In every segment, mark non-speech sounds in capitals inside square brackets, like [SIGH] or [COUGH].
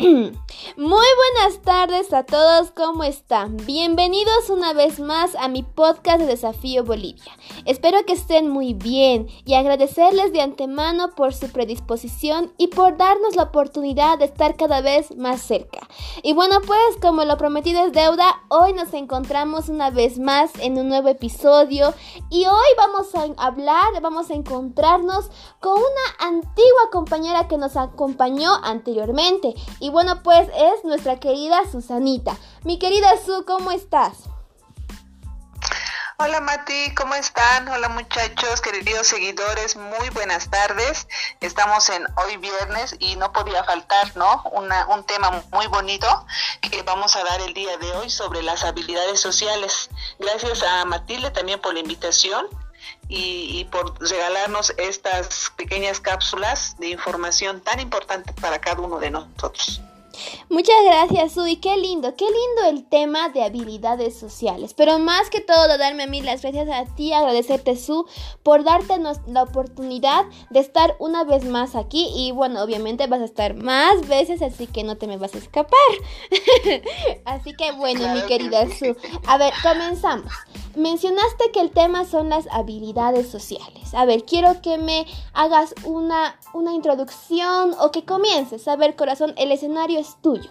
Muy buenas tardes a todos, ¿cómo están? Bienvenidos una vez más a mi podcast de Desafío Bolivia. Espero que estén muy bien y agradecerles de antemano por su predisposición y por darnos la oportunidad de estar cada vez más cerca. Y bueno, pues como lo prometido es deuda, hoy nos encontramos una vez más en un nuevo episodio y hoy vamos a hablar, vamos a encontrarnos con una antigua compañera que nos acompañó anteriormente. Y bueno, pues es nuestra querida Susanita. Mi querida Su, ¿cómo estás? Hola Mati, ¿cómo están? Hola muchachos, queridos seguidores, muy buenas tardes. Estamos en hoy viernes y no podía faltar, ¿no? un tema muy bonito que vamos a dar el día de hoy sobre las habilidades sociales. Gracias a Matilde también por la invitación y, por regalarnos estas pequeñas cápsulas de información tan importante para cada uno de nosotros. Muchas gracias, Sui. Qué lindo, qué lindo el tema de habilidades sociales. Pero más que todo, darme a mí las gracias a ti, agradecerte, Su, por darte la oportunidad de estar una vez más aquí. Y bueno, obviamente vas a estar más veces, así que no te me vas a escapar. [LAUGHS] así que bueno, mi querida Su. A ver, comenzamos. Mencionaste que el tema son las habilidades sociales. A ver, quiero que me hagas una, una introducción o que comiences. A ver, corazón, el escenario es tuyo.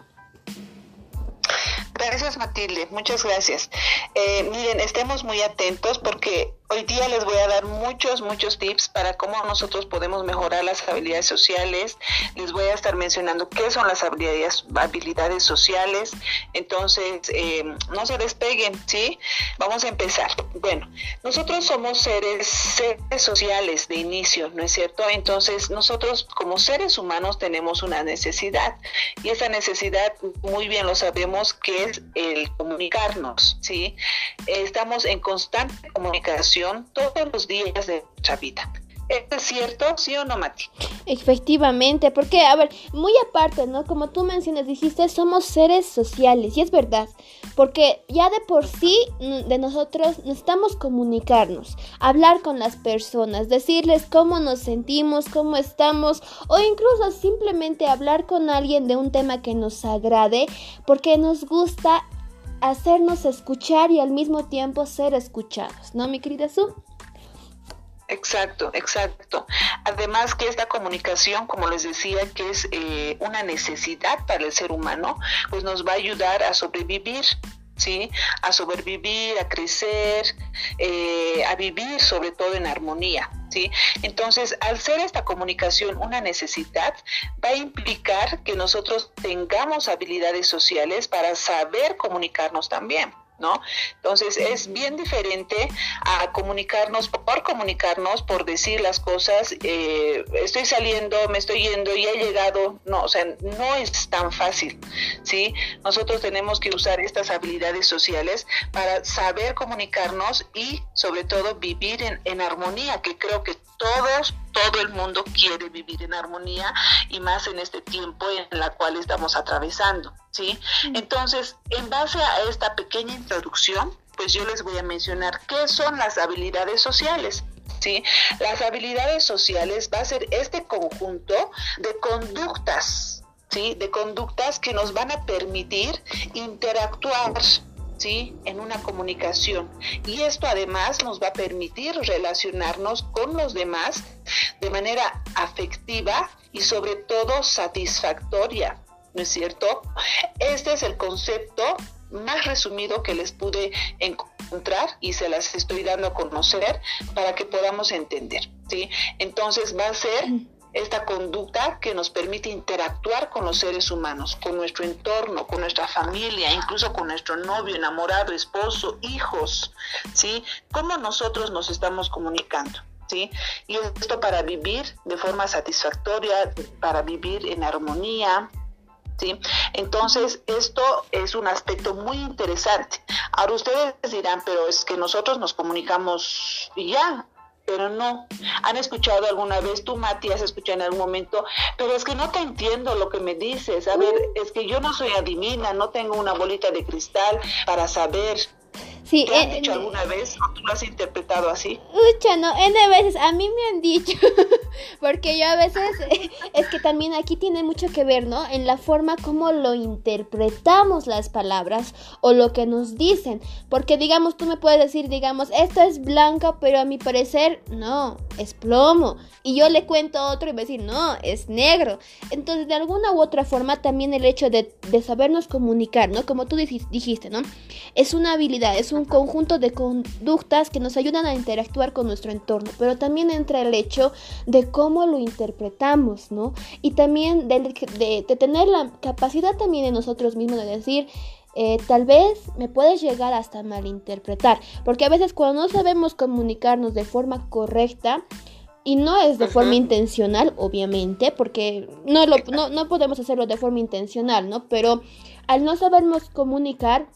Gracias Matilde, muchas gracias. Eh, miren, estemos muy atentos porque Hoy día les voy a dar muchos, muchos tips para cómo nosotros podemos mejorar las habilidades sociales. Les voy a estar mencionando qué son las habilidades, habilidades sociales. Entonces, eh, no se despeguen, ¿sí? Vamos a empezar. Bueno, nosotros somos seres, seres sociales de inicio, ¿no es cierto? Entonces, nosotros como seres humanos tenemos una necesidad y esa necesidad, muy bien lo sabemos, que es el comunicarnos, ¿sí? Estamos en constante comunicación todos los días de nuestra vida. ¿Es cierto, sí o no, Mati? Efectivamente, porque, a ver, muy aparte, ¿no? Como tú mencionas, dijiste, somos seres sociales, y es verdad, porque ya de por sí, de nosotros, necesitamos comunicarnos, hablar con las personas, decirles cómo nos sentimos, cómo estamos, o incluso simplemente hablar con alguien de un tema que nos agrade, porque nos gusta hacernos escuchar y al mismo tiempo ser escuchados, ¿no, mi querida Su? Exacto, exacto. Además que esta comunicación, como les decía, que es eh, una necesidad para el ser humano, pues nos va a ayudar a sobrevivir ¿sí? A sobrevivir, a crecer, eh, a vivir sobre todo en armonía, ¿sí? Entonces, al ser esta comunicación una necesidad, va a implicar que nosotros tengamos habilidades sociales para saber comunicarnos también. ¿No? Entonces es bien diferente a comunicarnos por comunicarnos, por decir las cosas, eh, estoy saliendo, me estoy yendo y he llegado, no, o sea, no es tan fácil, ¿sí? Nosotros tenemos que usar estas habilidades sociales para saber comunicarnos y sobre todo vivir en, en armonía, que creo que todos, todo el mundo quiere vivir en armonía y más en este tiempo en la cual estamos atravesando, ¿sí? Entonces, en base a esta pequeña introducción, pues yo les voy a mencionar qué son las habilidades sociales. ¿Sí? Las habilidades sociales va a ser este conjunto de conductas, ¿sí? De conductas que nos van a permitir interactuar ¿sí? en una comunicación. Y esto además nos va a permitir relacionarnos con los demás de manera afectiva y sobre todo satisfactoria, ¿no es cierto? Este es el concepto más resumido que les pude encontrar y se las estoy dando a conocer para que podamos entender, ¿sí? Entonces va a ser esta conducta que nos permite interactuar con los seres humanos, con nuestro entorno, con nuestra familia, incluso con nuestro novio, enamorado, esposo, hijos, ¿sí? ¿Cómo nosotros nos estamos comunicando? ¿Sí? Y esto para vivir de forma satisfactoria, para vivir en armonía, ¿sí? Entonces, esto es un aspecto muy interesante. Ahora ustedes dirán, pero es que nosotros nos comunicamos y ya, pero no. ¿Han escuchado alguna vez, tú Mati, has escuchado en algún momento, pero es que no te entiendo lo que me dices? A ver, es que yo no soy adivina, no tengo una bolita de cristal para saber. Sí, ¿Te han dicho alguna vez o tú lo has interpretado así? Ucha, no, N veces, a mí me han dicho, [LAUGHS] porque yo a veces, [LAUGHS] es que también aquí tiene mucho que ver, ¿no? En la forma como lo interpretamos las palabras o lo que nos dicen, porque digamos, tú me puedes decir, digamos, esto es blanco, pero a mi parecer, no, es plomo, y yo le cuento otro y me decir, no, es negro. Entonces, de alguna u otra forma, también el hecho de, de sabernos comunicar, ¿no? Como tú dijiste, ¿no? Es una habilidad, es un un conjunto de conductas que nos ayudan a interactuar con nuestro entorno, pero también entra el hecho de cómo lo interpretamos, ¿no? Y también de, tener la capacidad también de nosotros mismos de decir, eh, tal vez me puedes llegar hasta malinterpretar, porque a veces cuando no sabemos comunicarnos de forma correcta, y no es de forma intencional, obviamente, porque no, lo, no, no podemos hacerlo de forma intencional, ¿no? Pero al no sabernos comunicar,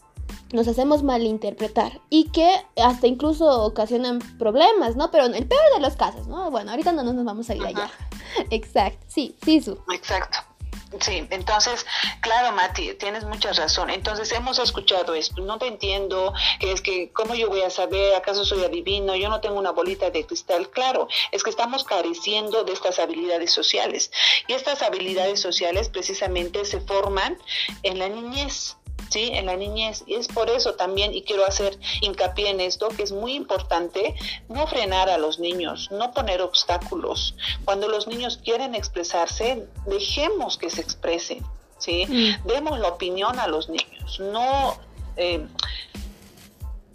nos hacemos malinterpretar y que hasta incluso ocasionan problemas, ¿no? Pero en el peor de los casos, ¿no? Bueno, ahorita no nos vamos a ir allá. [LAUGHS] Exacto, sí, sí, Su. Exacto. Sí, entonces, claro, Mati, tienes mucha razón. Entonces, hemos escuchado esto. No te entiendo, que es que, ¿cómo yo voy a saber? ¿Acaso soy adivino? Yo no tengo una bolita de cristal. Claro, es que estamos careciendo de estas habilidades sociales. Y estas habilidades sociales precisamente se forman en la niñez. ¿Sí? En la niñez. Y es por eso también, y quiero hacer hincapié en esto, que es muy importante no frenar a los niños, no poner obstáculos. Cuando los niños quieren expresarse, dejemos que se expresen, ¿sí? Mm. Demos la opinión a los niños, no... Eh,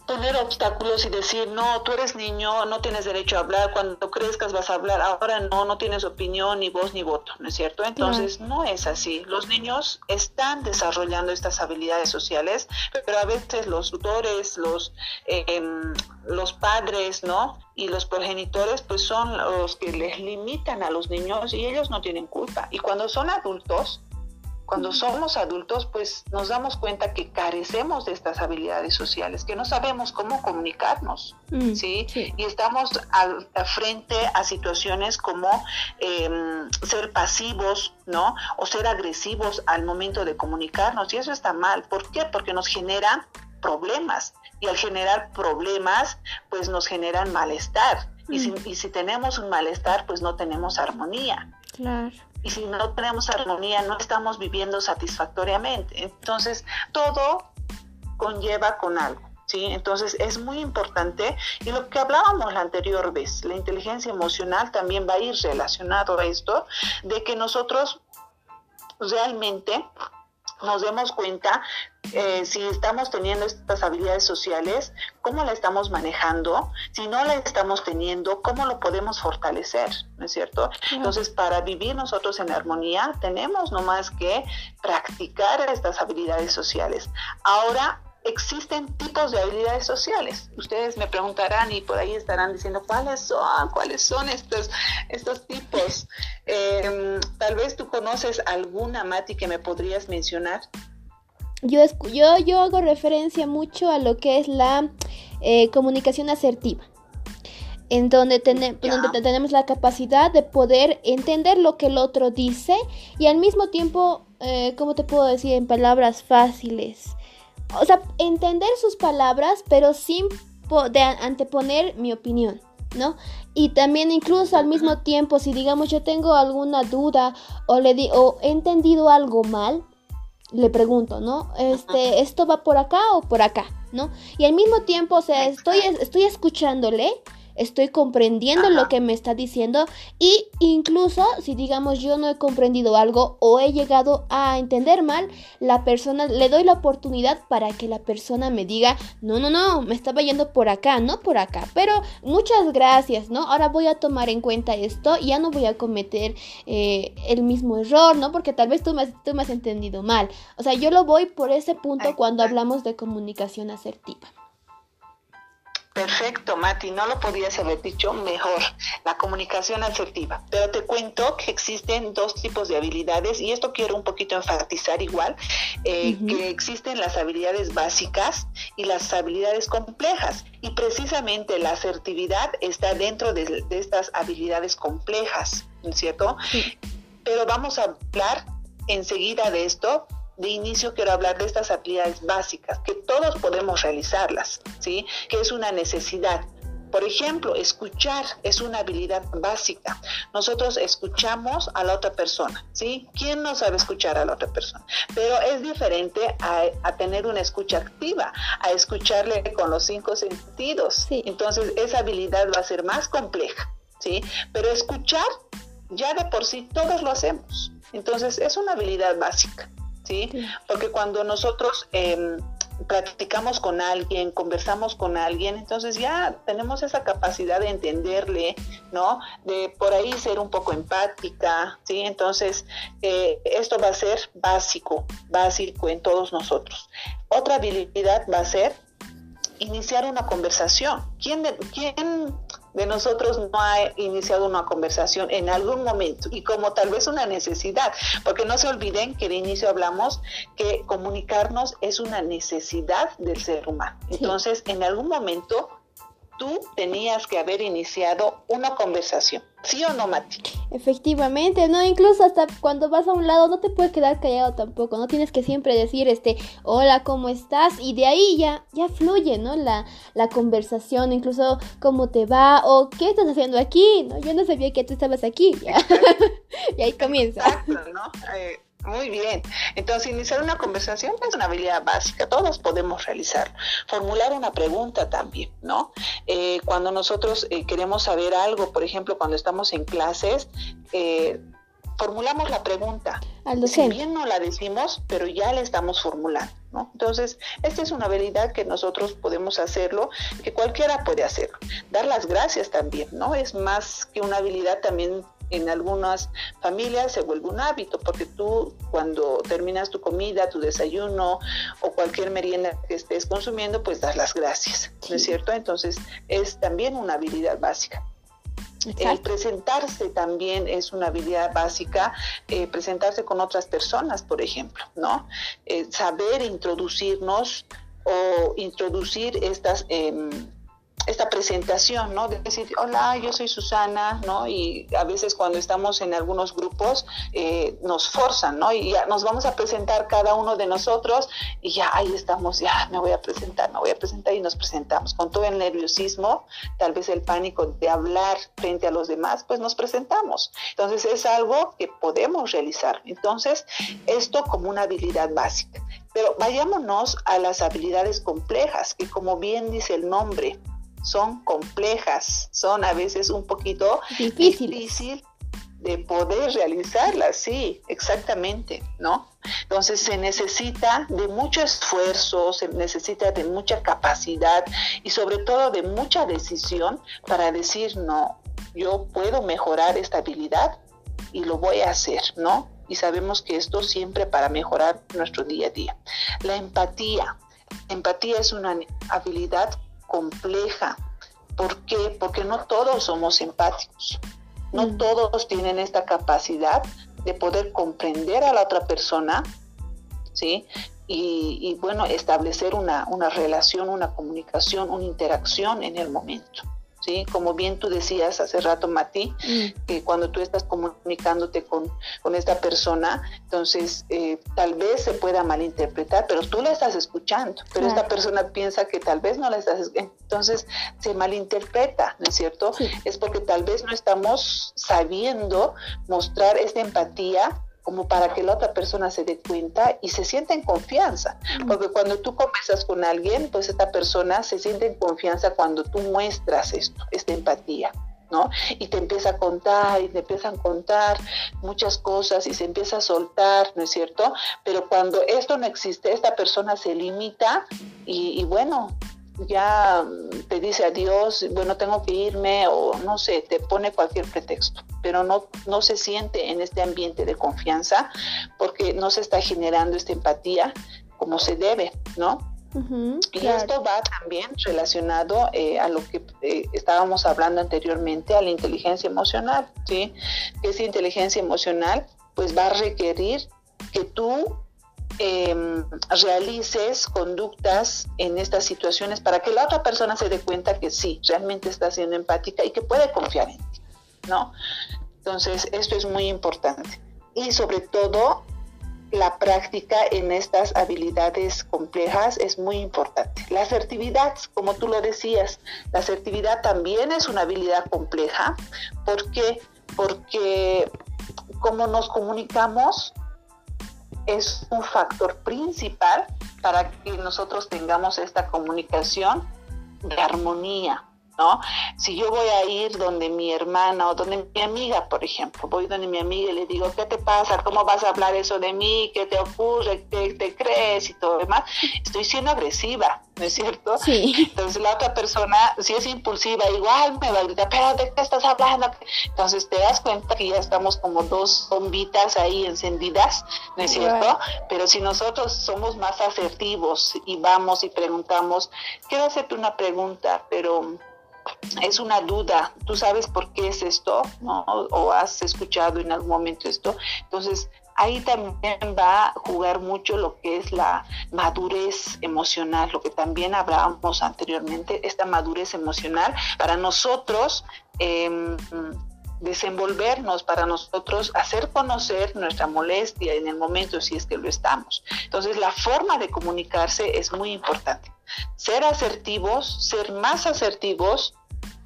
poner obstáculos y decir, no, tú eres niño, no tienes derecho a hablar, cuando crezcas vas a hablar, ahora no, no tienes opinión, ni voz, ni voto, ¿no es cierto? Entonces, no es así. Los niños están desarrollando estas habilidades sociales, pero a veces los tutores, los, em, los padres, ¿no? Y los progenitores, pues son los que les limitan a los niños y ellos no tienen culpa. Y cuando son adultos, cuando somos adultos, pues nos damos cuenta que carecemos de estas habilidades sociales, que no sabemos cómo comunicarnos, mm, ¿sí? Y estamos al, frente a situaciones como em, ser pasivos, ¿no? O ser agresivos al momento de comunicarnos, y eso está mal. ¿Por qué? Porque nos genera problemas, y al generar problemas, pues nos generan malestar. Y, si, mm. y si tenemos un malestar, pues no tenemos armonía. Claro y si no tenemos armonía no estamos viviendo satisfactoriamente. Entonces, todo conlleva con algo. ¿Sí? Entonces es muy importante y lo que hablábamos la anterior vez, la inteligencia emocional también va a ir relacionado a esto, de que nosotros realmente nos demos cuenta eh, si estamos teniendo estas habilidades sociales, cómo la estamos manejando, si no la estamos teniendo, cómo lo podemos fortalecer, ¿no es cierto? Entonces, para vivir nosotros en armonía, tenemos nomás que practicar estas habilidades sociales. Ahora, existen tipos de habilidades sociales. Ustedes me preguntarán y por ahí estarán diciendo cuáles son, cuáles son estos, estos tipos. [LAUGHS] Em, tal vez tú conoces alguna, Mati, que me podrías mencionar. Yo, yo, yo hago referencia mucho a lo que es la eh, comunicación asertiva en donde, donde, tenemos la capacidad de poder entender lo que el otro dice y al mismo tiempo, eh, ¿cómo te puedo decir en palabras fáciles? O sea, entender sus palabras, pero sin anteponer mi opinión, ¿no? Y también incluso al mismo tiempo, si digamos yo tengo alguna duda o le di o he entendido algo mal, le pregunto, ¿no? Este, esto va por acá o por acá, ¿no? Y al mismo tiempo, o sea, estoy, estoy escuchándole estoy comprendiendo lo que me está diciendo y incluso si digamos yo no he comprendido algo o he llegado a entender mal, la persona le doy la oportunidad para que la persona me diga, no, no, no, me estaba yendo por acá, no por acá, pero muchas gracias, ¿no? Ahora voy a tomar en cuenta esto y ya no voy a cometer eh, el mismo error, ¿no? Porque tal vez tú me, tú me has entendido mal. O sea, yo lo voy por ese punto cuando hablamos de comunicación asertiva. Perfecto, Mati, no lo podías haber dicho mejor, la comunicación asertiva. Pero te cuento que existen dos tipos de habilidades y esto quiero un poquito enfatizar igual, eh, que existen las habilidades básicas y las habilidades complejas. Y precisamente la asertividad está dentro de, estas habilidades complejas, ¿no es cierto? Pero vamos a hablar enseguida de esto de inicio quiero hablar de estas habilidades básicas, que todos podemos realizarlas, ¿sí? Que es una necesidad. Por ejemplo, escuchar es una habilidad básica. Nosotros escuchamos a la otra persona, ¿sí? ¿Quién no sabe escuchar a la otra persona? Pero es diferente a, tener una escucha activa, a escucharle con los cinco sentidos. Entonces, esa habilidad va a ser más compleja, ¿sí? Pero escuchar, ya de por sí, todos lo hacemos. Entonces, es una habilidad básica, ¿sí? Porque cuando nosotros... Eh, practicamos con alguien, conversamos con alguien, entonces ya tenemos esa capacidad de entenderle, ¿no? De por ahí ser un poco empática, ¿sí? Entonces, eh, esto va a ser básico, básico en todos nosotros. Otra habilidad va a ser iniciar una conversación. ¿Quién, de, quién de nosotros no ha iniciado una conversación en algún momento y como tal vez una necesidad, porque no se olviden que de inicio hablamos que comunicarnos es una necesidad del ser humano. Entonces, en algún momento tú tenías que haber iniciado una conversación. ¿Sí o no, Mati? Efectivamente, no, incluso hasta cuando vas a un lado no te puedes quedar callado tampoco, no tienes que siempre decir este, hola, ¿cómo estás? Y de ahí ya, ya fluye, ¿no? La, la conversación, incluso cómo te va o qué estás haciendo aquí, ¿no? Yo no sabía que tú estabas aquí, [LAUGHS] y ahí comienza. Exacto, ¿no? Eh, muy bien. Entonces, iniciar una conversación es una habilidad básica. Todos podemos realizarlo. Formular una pregunta también, ¿no? Eh, cuando nosotros eh, queremos saber algo, por ejemplo, cuando estamos en clases, eh, formulamos la pregunta. Al Si bien no la decimos, pero ya la estamos formulando, ¿no? Entonces, esta es una habilidad que nosotros podemos hacerlo, que cualquiera puede hacerlo. Dar las gracias también, ¿no? Es más que una habilidad también en algunas familias se vuelve un hábito, porque tú cuando terminas tu comida, tu desayuno o cualquier merienda que estés consumiendo, pues das las gracias, ¿no es cierto? Entonces es también una habilidad básica. El presentarse también es una habilidad básica, eh, presentarse con otras personas, por ejemplo, ¿no? Eh, saber introducirnos o introducir estas... Eh, esta presentación, ¿no? De decir, hola, yo soy Susana, ¿no? Y a veces cuando estamos en algunos grupos eh, nos forzan, ¿no? Y ya nos vamos a presentar cada uno de nosotros y ya ahí estamos, ya me voy a presentar, me voy a presentar y nos presentamos. Con todo el nerviosismo, tal vez el pánico de hablar frente a los demás, pues nos presentamos. Entonces es algo que podemos realizar. Entonces, esto como una habilidad básica. Pero vayámonos a las habilidades complejas, que como bien dice el nombre, son complejas, son a veces un poquito difícil de poder realizarlas, sí, exactamente, ¿no? Entonces se necesita de mucho esfuerzo, se necesita de mucha capacidad y sobre todo de mucha decisión para decir, no, yo puedo mejorar esta habilidad y lo voy a hacer, ¿no? Y sabemos que esto siempre para mejorar nuestro día a día. La empatía. Empatía es una habilidad compleja. ¿Por qué? Porque no todos somos empáticos. No mm. todos tienen esta capacidad de poder comprender a la otra persona, ¿sí? Y, y bueno, establecer una, una relación, una comunicación, una interacción en el momento. ¿Sí? Como bien tú decías hace rato, Mati, mm. que cuando tú estás comunicándote con, esta persona, entonces eh, tal vez se pueda malinterpretar, pero tú la estás escuchando, pero esta persona piensa que tal vez no la estás, entonces se malinterpreta, ¿no es cierto? Es porque tal vez no estamos sabiendo mostrar esta empatía como para que la otra persona se dé cuenta y se sienta en confianza. Porque cuando tú conversas con alguien, pues esta persona se siente en confianza cuando tú muestras esto, esta empatía. ¿no? Y te empieza a contar y te empiezan a contar muchas cosas y se empieza a soltar, ¿no es cierto? Pero cuando esto no existe, esta persona se limita y, y bueno, ya te dice adiós, bueno, tengo que irme o no sé, te pone cualquier pretexto, pero no, no se siente en este ambiente de confianza porque no se está generando esta empatía como se debe, ¿no? y esto va también relacionado eh, a lo que eh, estábamos hablando anteriormente, a la inteligencia emocional, ¿sí? Esa inteligencia emocional pues va a requerir que tú eh, realices conductas en estas situaciones para que la otra persona se dé cuenta que sí, realmente está siendo empática y que puede confiar en ti, ¿no? Entonces, esto es muy importante. Y sobre todo, la práctica en estas habilidades complejas es muy importante. La asertividad, como tú lo decías, la asertividad también es una habilidad compleja. ¿Por qué? Porque como nos comunicamos es un factor principal para que nosotros tengamos esta comunicación de armonía, ¿no? Si yo voy a ir donde mi hermana o donde mi amiga, por ejemplo, voy donde mi amiga y le digo, ¿qué te pasa? ¿Cómo vas a hablar eso de mí? ¿Qué te ocurre? ¿Qué te crees? Y todo lo demás. Estoy siendo agresiva, ¿no es cierto? Sí. Entonces la otra persona, si es impulsiva, igual me va a gritar, pero ¿de qué estás hablando? Entonces te das cuenta que ya estamos como dos bombitas ahí encendidas, ¿no es cierto? Pero si nosotros somos más asertivos y vamos y preguntamos, quiero hacerte una pregunta, pero es una duda, tú sabes por qué es esto, ¿no? O has escuchado en algún momento esto. Entonces, ahí también va a jugar mucho lo que es la madurez emocional, lo que también hablábamos anteriormente, esta madurez emocional para nosotros. Em, desenvolvernos para nosotros hacer conocer nuestra molestia en el momento si es que lo estamos. Entonces la forma de comunicarse es muy importante. Ser asertivos, ser más asertivos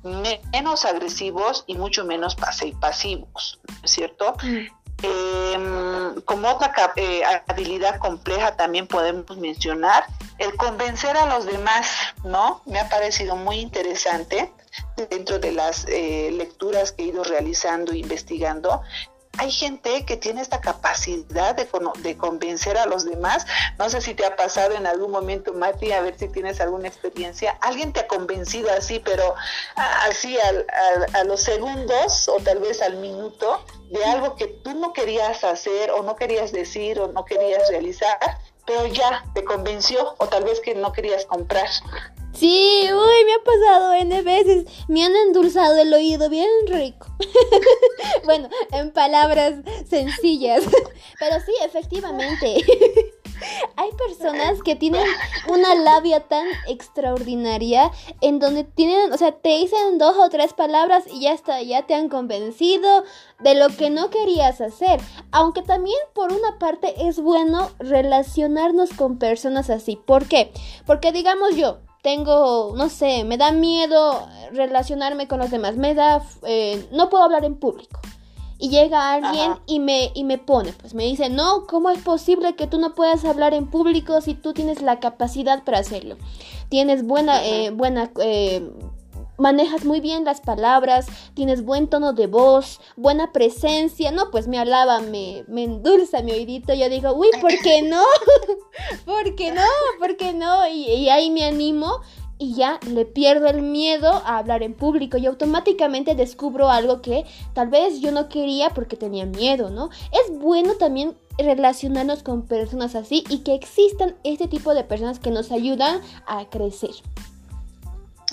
menos agresivos y mucho menos pasivos, ¿cierto? Mm. Em, como otra eh, habilidad compleja también podemos mencionar el convencer a los demás, ¿no? Me ha parecido muy interesante dentro de las eh, lecturas que he ido realizando e investigando, hay gente que tiene esta capacidad de, de, convencer a los demás. No sé si te ha pasado en algún momento, Mati, a ver si tienes alguna experiencia. Alguien te ha convencido así, pero así a los segundos o tal vez al minuto de algo que tú no querías hacer o no querías decir o no querías realizar, pero ya te convenció o tal vez que no querías comprar. Sí, uy, me ha pasado N veces. Me han endulzado el oído bien rico. [LAUGHS] bueno, en palabras sencillas. [LAUGHS] Pero sí, efectivamente. [LAUGHS] Hay personas que tienen una labia tan extraordinaria en donde tienen, o sea, te dicen dos o tres palabras y ya está, ya te han convencido de lo que no querías hacer. Aunque también por una parte es bueno relacionarnos con personas así. ¿Por qué? Porque digamos yo, tengo, no sé, me da miedo relacionarme con los demás, me da, eh, no puedo hablar en público. Y llega alguien y me, y me pone, pues me dice, no, ¿cómo es posible que tú no puedas hablar en público si tú tienes la capacidad para hacerlo? Tienes buena, eh, buena eh, manejas muy bien las palabras, tienes buen tono de voz, buena presencia. No, pues me alaba, me, me endulza mi oídito. Yo digo, uy, ¿por qué no? [LAUGHS] ¿Por qué no? ¿Por qué no? Y, y, ahí me animo y ya le pierdo el miedo a hablar en público y automáticamente descubro algo que tal vez yo no quería porque tenía miedo, ¿no? Es bueno también relacionarnos con personas así y que existan este tipo de personas que nos ayudan a crecer.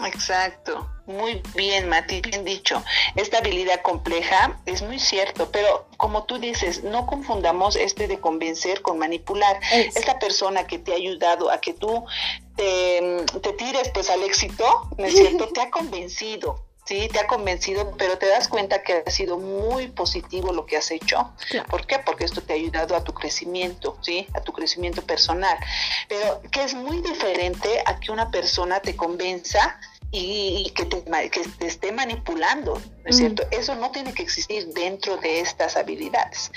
Exacto, muy bien, Mati, bien dicho. Esta habilidad compleja es muy cierto, pero como tú dices, no confundamos este de convencer con manipular. Esta persona que te ha ayudado a que tú te, tires pues al éxito, ¿no es cierto? te ha convencido, sí, te ha convencido, pero te das cuenta que ha sido muy positivo lo que has hecho. ¿Por qué? Porque esto te ha ayudado a tu crecimiento, sí, a tu crecimiento personal. Pero que es muy diferente a que una persona te convenza y, que, te, que te esté manipulando, ¿no es cierto? Eso no tiene que existir dentro de estas habilidades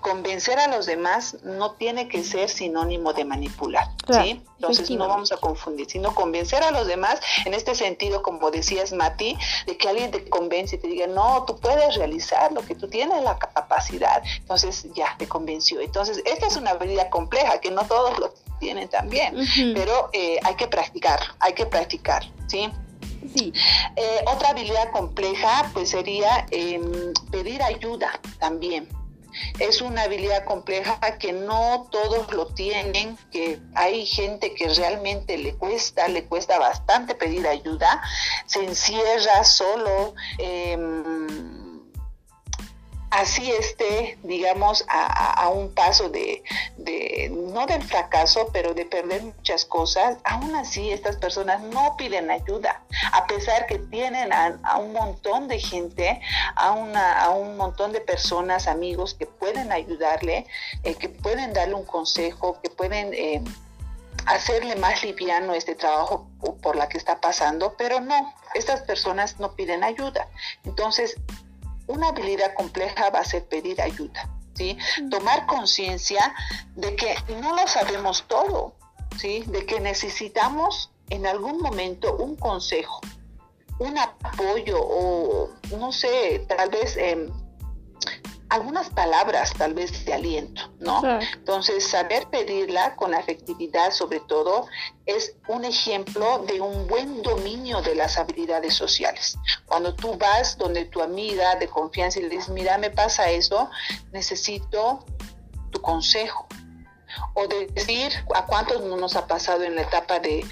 convencer a los demás no tiene que ser sinónimo de manipular, ¿sí? Entonces no vamos a confundir, sino convencer a los demás en este sentido, como decías Mati, de que alguien te convence y te diga, no, tú puedes realizar lo que tú tienes la capacidad, entonces ya te convenció. Entonces, esta es una habilidad compleja que no todos lo tienen también, pero eh, hay que practicar, hay que practicar, ¿sí? Sí. Eh, otra habilidad compleja pues sería em, pedir ayuda también. Es una habilidad compleja que no todos lo tienen, que hay gente que realmente le cuesta, le cuesta bastante pedir ayuda, se encierra solo. Em, así esté, digamos, a, un paso de, no del fracaso, pero de perder muchas cosas, aún así estas personas no piden ayuda, a pesar que tienen a, un montón de gente, a, un montón de personas, amigos que pueden ayudarle, eh, que pueden darle un consejo, que pueden... Eh, hacerle más liviano este trabajo por la que está pasando, pero no, estas personas no piden ayuda. Entonces, una habilidad compleja va a ser pedir ayuda, ¿sí? Tomar conciencia de que no lo sabemos todo, ¿sí? De que necesitamos en algún momento un consejo, un apoyo o, no sé, tal vez... Eh, algunas palabras tal vez de aliento, ¿no? Entonces, saber pedirla con afectividad sobre todo es un ejemplo de un buen dominio de las habilidades sociales. Cuando tú vas donde tu amiga de confianza y le dices, mira, me pasa eso, necesito tu consejo. O decir, ¿a cuántos no nos ha pasado en la etapa de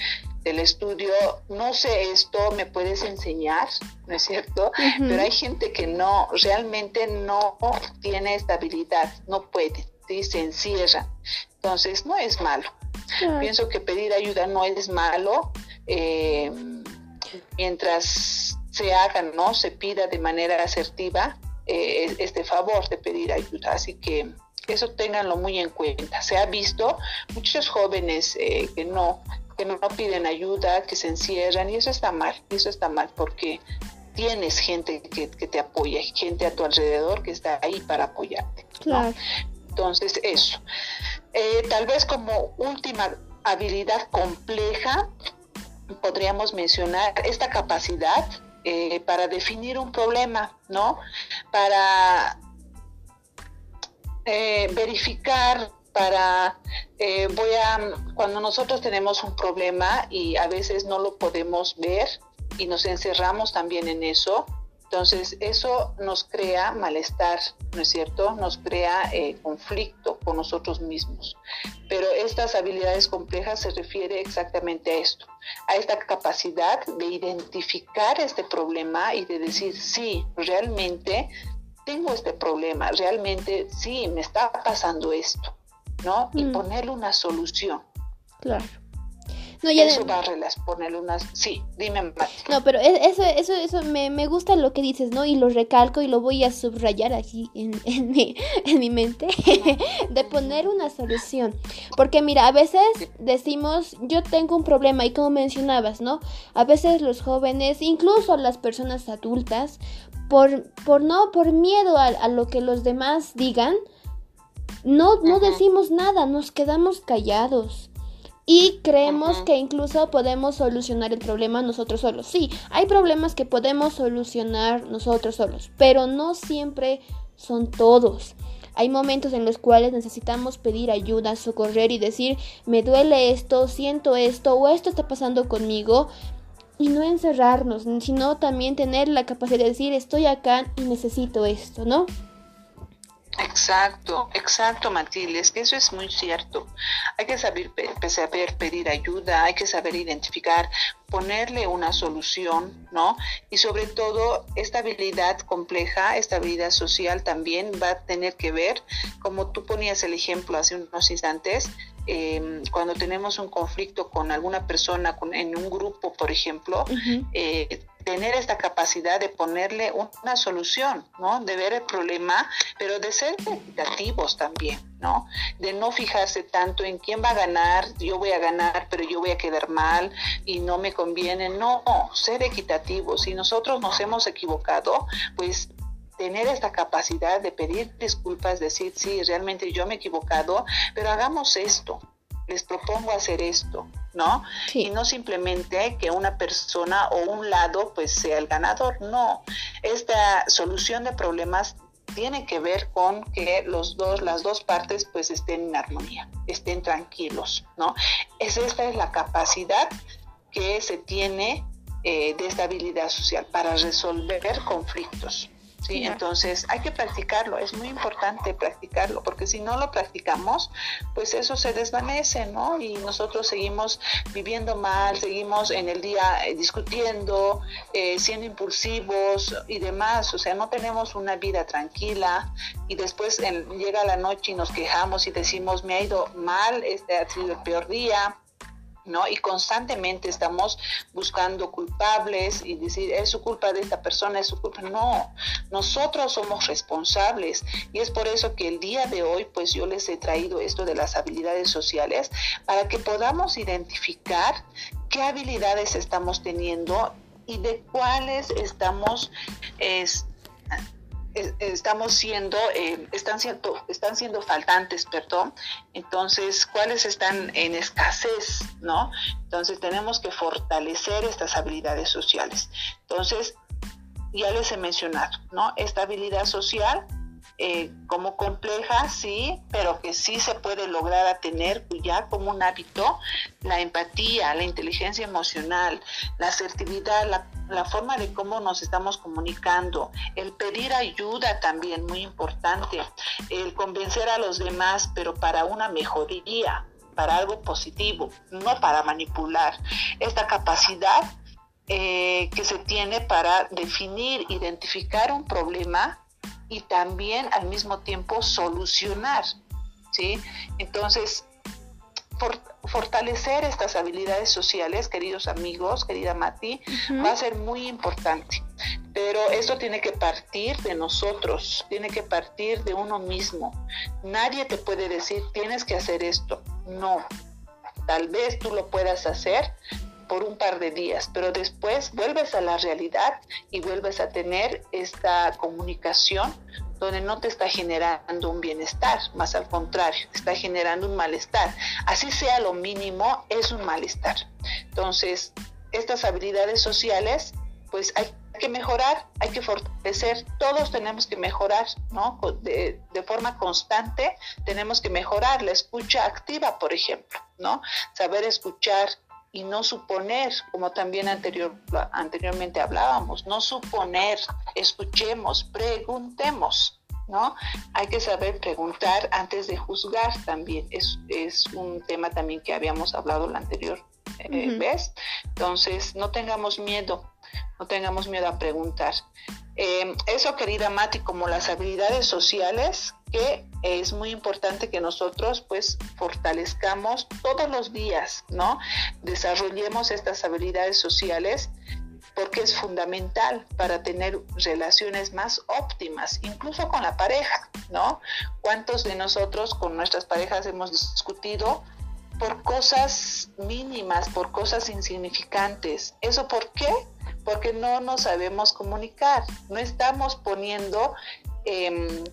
del estudio, no sé esto, me puedes enseñar, ¿no es cierto? Pero hay gente que no, realmente no tiene estabilidad, no puede, ¿sí? se encierra. Entonces, no es malo. Pienso que pedir ayuda no es malo, eh, mientras se haga, ¿no? Se pida de manera asertiva eh, este favor de pedir ayuda. Así que eso ténganlo muy en cuenta. Se ha visto muchos jóvenes eh, que no que no piden ayuda, que se encierran y eso está mal, eso está mal porque tienes gente que, te apoya, gente a tu alrededor que está ahí para apoyarte. Entonces, eso. Eh, tal vez como última habilidad compleja, podríamos mencionar esta capacidad eh, para definir un problema, ¿no? Para eh, verificar para, eh, voy a, cuando nosotros tenemos un problema y a veces no lo podemos ver y nos encerramos también en eso, entonces eso nos crea malestar, ¿no es cierto? Nos crea eh, conflicto con nosotros mismos. Pero estas habilidades complejas se refiere exactamente a esto, a esta capacidad de identificar este problema y de decir, sí, realmente tengo este problema, realmente sí, me está pasando esto. ¿No? Y mm. ponerle una solución. Claro. No, ya eso va a ponerle unas... Sí, dime, No, pero e, eso, eso, eso me, me, gusta lo que dices, ¿no? Y lo recalco y lo voy a subrayar aquí en, [LAUGHS] en, mi, en mi mente, [LAUGHS] de poner una solución. Porque mira, a veces decimos, yo tengo un problema y como mencionabas, ¿no? A veces los jóvenes, incluso las personas adultas, por, por no, por miedo a, a lo que los demás digan, no, no decimos nada, nos quedamos callados. Y creemos que incluso podemos solucionar el problema nosotros solos. Sí, hay problemas que podemos solucionar nosotros solos, pero no siempre son todos. Hay momentos en los cuales necesitamos pedir ayuda, socorrer y decir, me duele esto, siento esto o esto está pasando conmigo. Y no encerrarnos, sino también tener la capacidad de decir, estoy acá y necesito esto, ¿no? Exacto, exacto, Matilde, es que eso es muy cierto. Hay que saber, saber pedir ayuda, hay que saber identificar, ponerle una solución, ¿no? Y sobre todo, esta habilidad compleja, esta habilidad social también va a tener que ver, como tú ponías el ejemplo hace unos instantes, eh, cuando tenemos un conflicto con alguna persona con, en un grupo, por ejemplo, eh, tener esta capacidad de ponerle una solución, ¿no? De ver el problema, pero de ser equitativos también, ¿no? De no fijarse tanto en quién va a ganar, yo voy a ganar, pero yo voy a quedar mal y no me conviene. No, ser equitativos. Si nosotros nos hemos equivocado, pues tener esta capacidad de pedir disculpas, decir, sí, realmente yo me he equivocado, pero hagamos esto, les propongo hacer esto, ¿no? Y no simplemente que una persona o un lado pues sea el ganador, no. Esta solución de problemas tiene que ver con que los dos, las dos partes pues estén en armonía, estén tranquilos, ¿no? Es, esta es la capacidad que se tiene eh, de estabilidad social para resolver conflictos. ¿Sí? Entonces hay que practicarlo, es muy importante practicarlo, porque si no lo practicamos, pues eso se desvanece, ¿no? Y nosotros seguimos viviendo mal, seguimos en el día eh, discutiendo, eh, siendo impulsivos y demás, o sea, no tenemos una vida tranquila y después llega la noche y nos quejamos y decimos, me ha ido mal, este ha sido el peor día ¿no? Y constantemente estamos buscando culpables y decir, es su culpa de esta persona, es su culpa. No, nosotros somos responsables y es por eso que el día de hoy, pues yo les he traído esto de las habilidades sociales para que podamos identificar qué habilidades estamos teniendo y de cuáles estamos estamos siendo, eh, están siendo, están siendo faltantes, perdón. Entonces, ¿cuáles están en escasez, no? Entonces, tenemos que fortalecer estas habilidades sociales. Entonces, ya les he mencionado, ¿no? Esta habilidad social eh, como compleja, sí, pero que sí se puede lograr a tener ya como un hábito la empatía, la inteligencia emocional, la asertividad, la, la forma de cómo nos estamos comunicando, el pedir ayuda también, muy importante, el convencer a los demás, pero para una mejoría, para algo positivo, no para manipular. Esta capacidad eh, que se tiene para definir, identificar un problema y también al mismo tiempo solucionar, ¿sí? Entonces, fortalecer estas habilidades sociales, queridos amigos, querida Mati, va a ser muy importante. Pero esto tiene que partir de nosotros, tiene que partir de uno mismo. Nadie te puede decir, tienes que hacer esto. No. Tal vez tú lo puedas hacer, por un par de días, pero después vuelves a la realidad y vuelves a tener esta comunicación donde no te está generando un bienestar, más al contrario, está generando un malestar. Así sea lo mínimo, es un malestar. Entonces, estas habilidades sociales, pues hay que mejorar, hay que fortalecer, todos tenemos que mejorar, ¿no? De, forma constante tenemos que mejorar la escucha activa, por ejemplo, ¿no? Saber escuchar, y no suponer, como también anterior, anteriormente hablábamos, no suponer, escuchemos, preguntemos, ¿no? Hay que saber preguntar antes de juzgar también, es, es un tema también que habíamos hablado la anterior eh, vez, entonces no tengamos miedo, no tengamos miedo a preguntar. Eh, eso, querida Mati, como las habilidades sociales, que es muy importante que nosotros pues fortalezcamos todos los días, ¿no? Desarrollemos estas habilidades sociales porque es fundamental para tener relaciones más óptimas, incluso con la pareja, ¿no? ¿Cuántos de nosotros con nuestras parejas hemos discutido por cosas mínimas, por cosas insignificantes? ¿Eso por qué? Porque no nos sabemos comunicar, no estamos poniendo... Eh,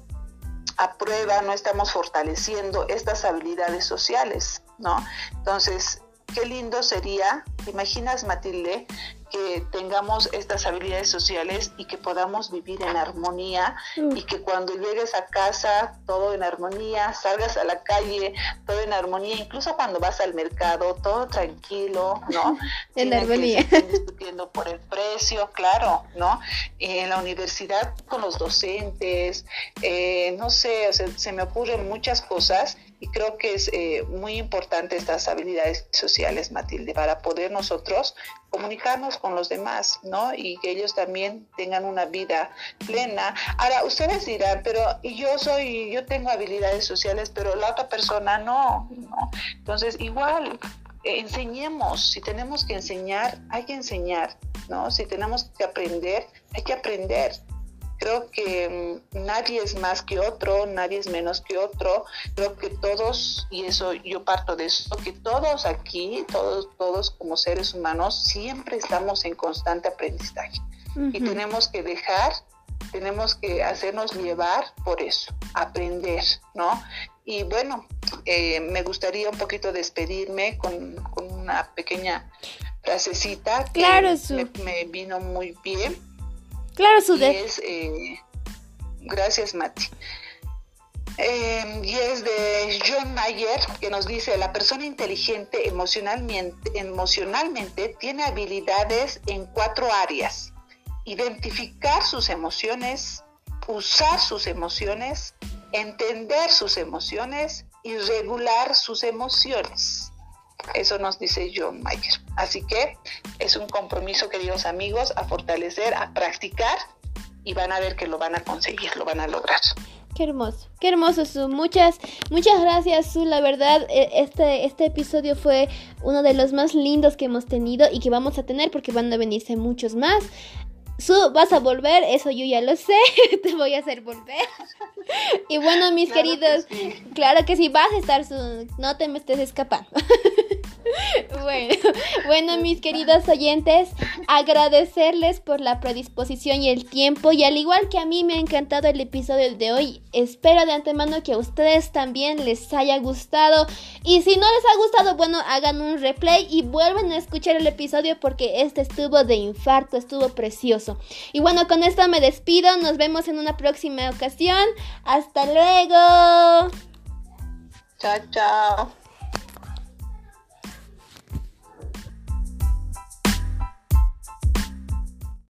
a prueba, no estamos fortaleciendo estas habilidades sociales, ¿no? Entonces, qué lindo sería, imaginas Matilde, que tengamos estas habilidades sociales y que podamos vivir en armonía y que cuando llegues a casa todo en armonía, salgas a la calle todo en armonía, incluso cuando vas al mercado todo tranquilo, ¿no? [LAUGHS] en armonía. discutiendo por el precio, claro, ¿no? En la universidad con los docentes, eh, no sé, se me ocurren muchas cosas y creo que es eh, muy importante estas habilidades sociales, Matilde, para poder nosotros comunicarnos con los demás, ¿no? Y que ellos también tengan una vida plena. Ahora, ustedes dirán, pero yo soy, yo tengo habilidades sociales, pero la otra persona no, ¿no? Entonces, igual, enseñemos, si tenemos que enseñar, hay que enseñar, ¿no? Si tenemos que aprender, hay que aprender. Creo que mm, nadie es más que otro, nadie es menos que otro. Creo que todos, y eso yo parto de eso, que todos aquí, todos, todos como seres humanos, siempre estamos en constante aprendizaje. Y tenemos que dejar, tenemos que hacernos llevar por eso, aprender, ¿no? Y bueno, eh, me gustaría un poquito despedirme con, una pequeña frasecita que me vino muy bien Claro, su es, eh, Gracias, Mati. Eh, y es de John Mayer, que nos dice, la persona inteligente emocionalmente, emocionalmente tiene habilidades en cuatro áreas. Identificar sus emociones, usar sus emociones, entender sus emociones y regular sus emociones. Eso nos dice John Mayer. Así que es un compromiso, queridos amigos, a fortalecer, a practicar y van a ver que lo van a conseguir, lo van a lograr. Qué hermoso, qué hermoso, Su. Muchas, muchas gracias, Su. La verdad, e, este, este episodio fue uno de los más lindos que hemos tenido y que vamos a tener porque van a venirse muchos más. Su, vas a volver, eso yo ya lo sé, [LAUGHS] te voy a hacer volver. y bueno, mis queridos, claro que sí, vas a estar, Su, no te me estés escapando. [LAUGHS] [LAUGHS] Bueno, mis queridos oyentes, agradecerles por la predisposición y el tiempo. Y al igual que a mí me ha encantado el episodio de hoy, espero de antemano que a ustedes también les haya gustado. Y si no les ha gustado, bueno, hagan un replay y vuelven a escuchar el episodio porque este estuvo de infarto, estuvo precioso. Y bueno, con esto me despido. Nos vemos en una próxima ocasión. Hasta luego. Chao, chao.